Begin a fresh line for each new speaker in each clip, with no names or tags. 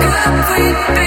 could breathe.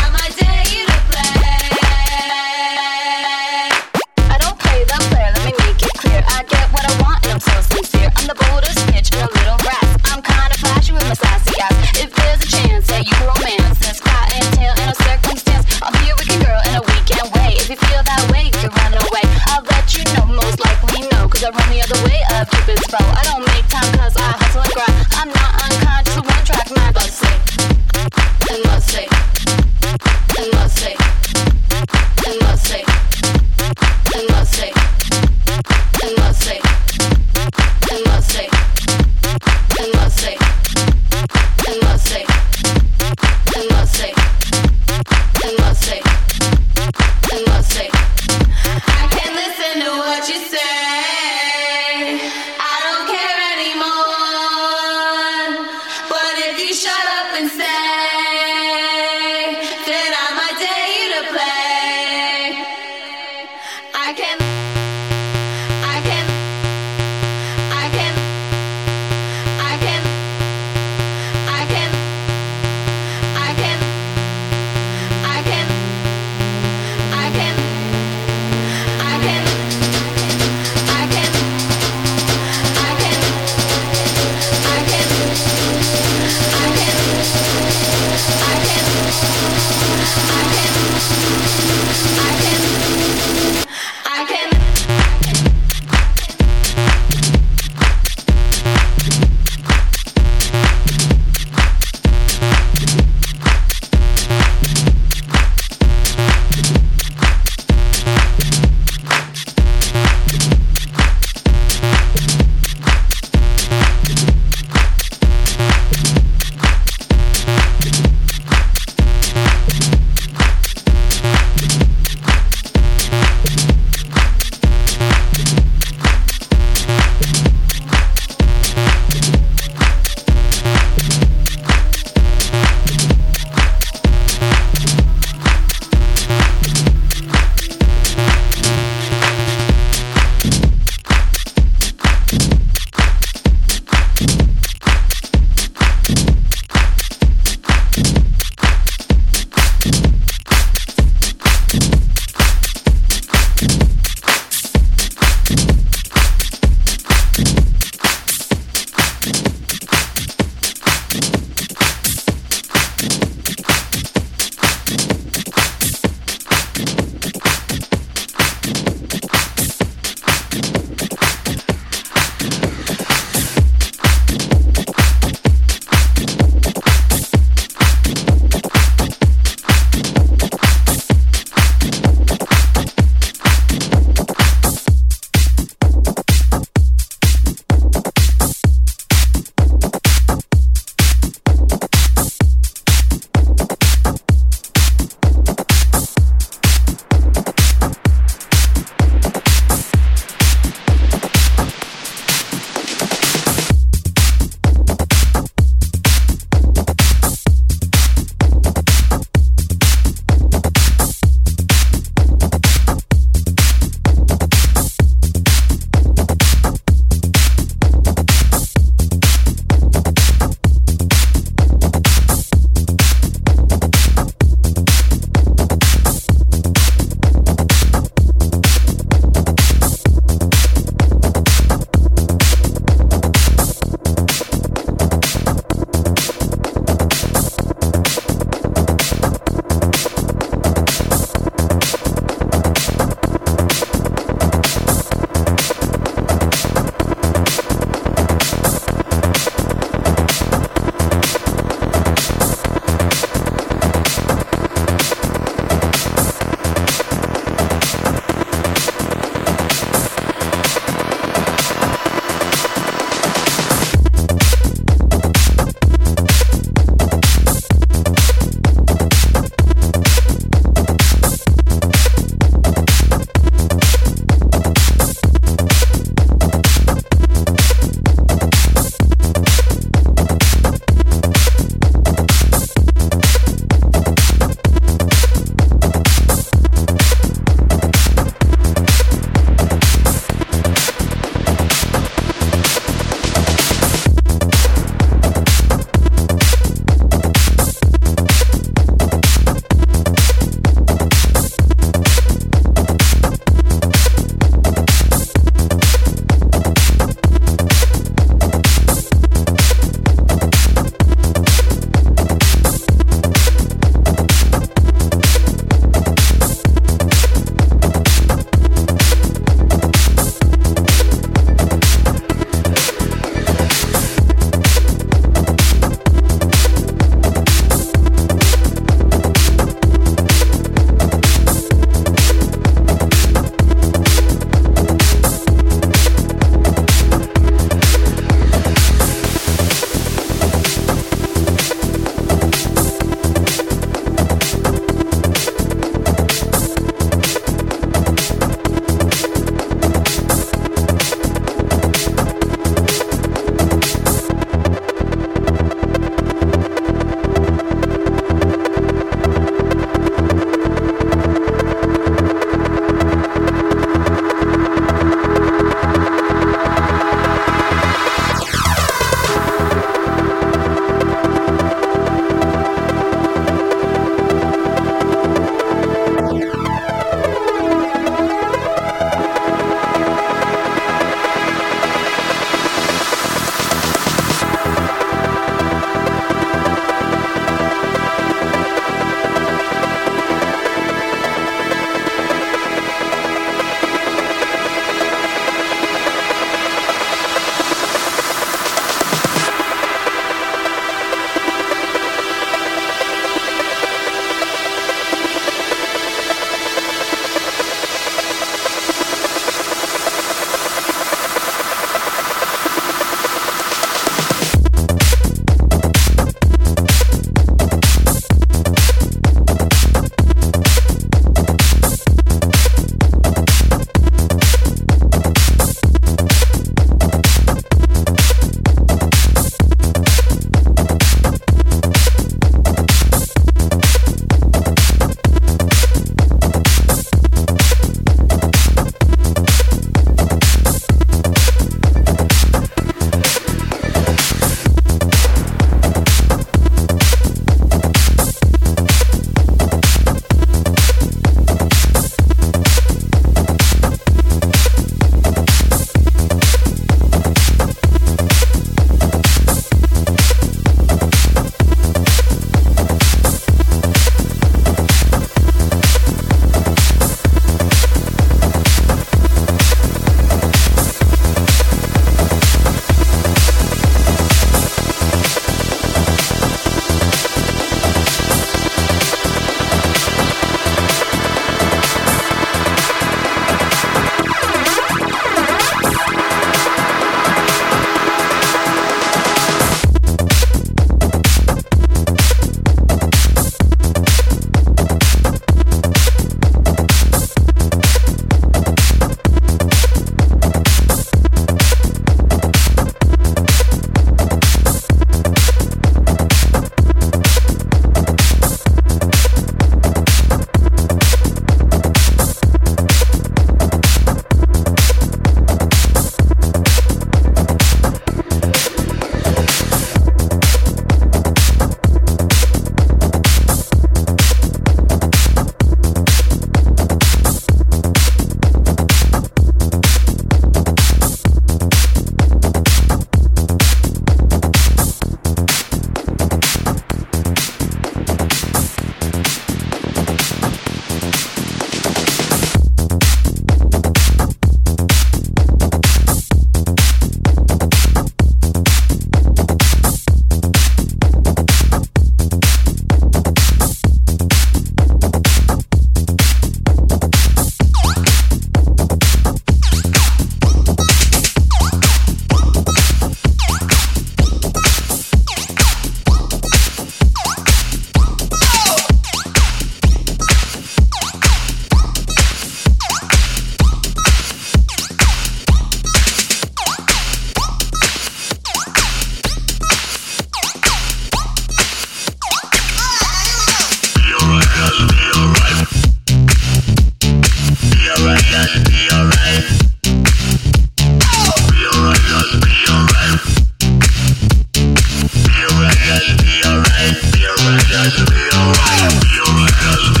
alright, be alright, be alright, be alright, be alright, be alright.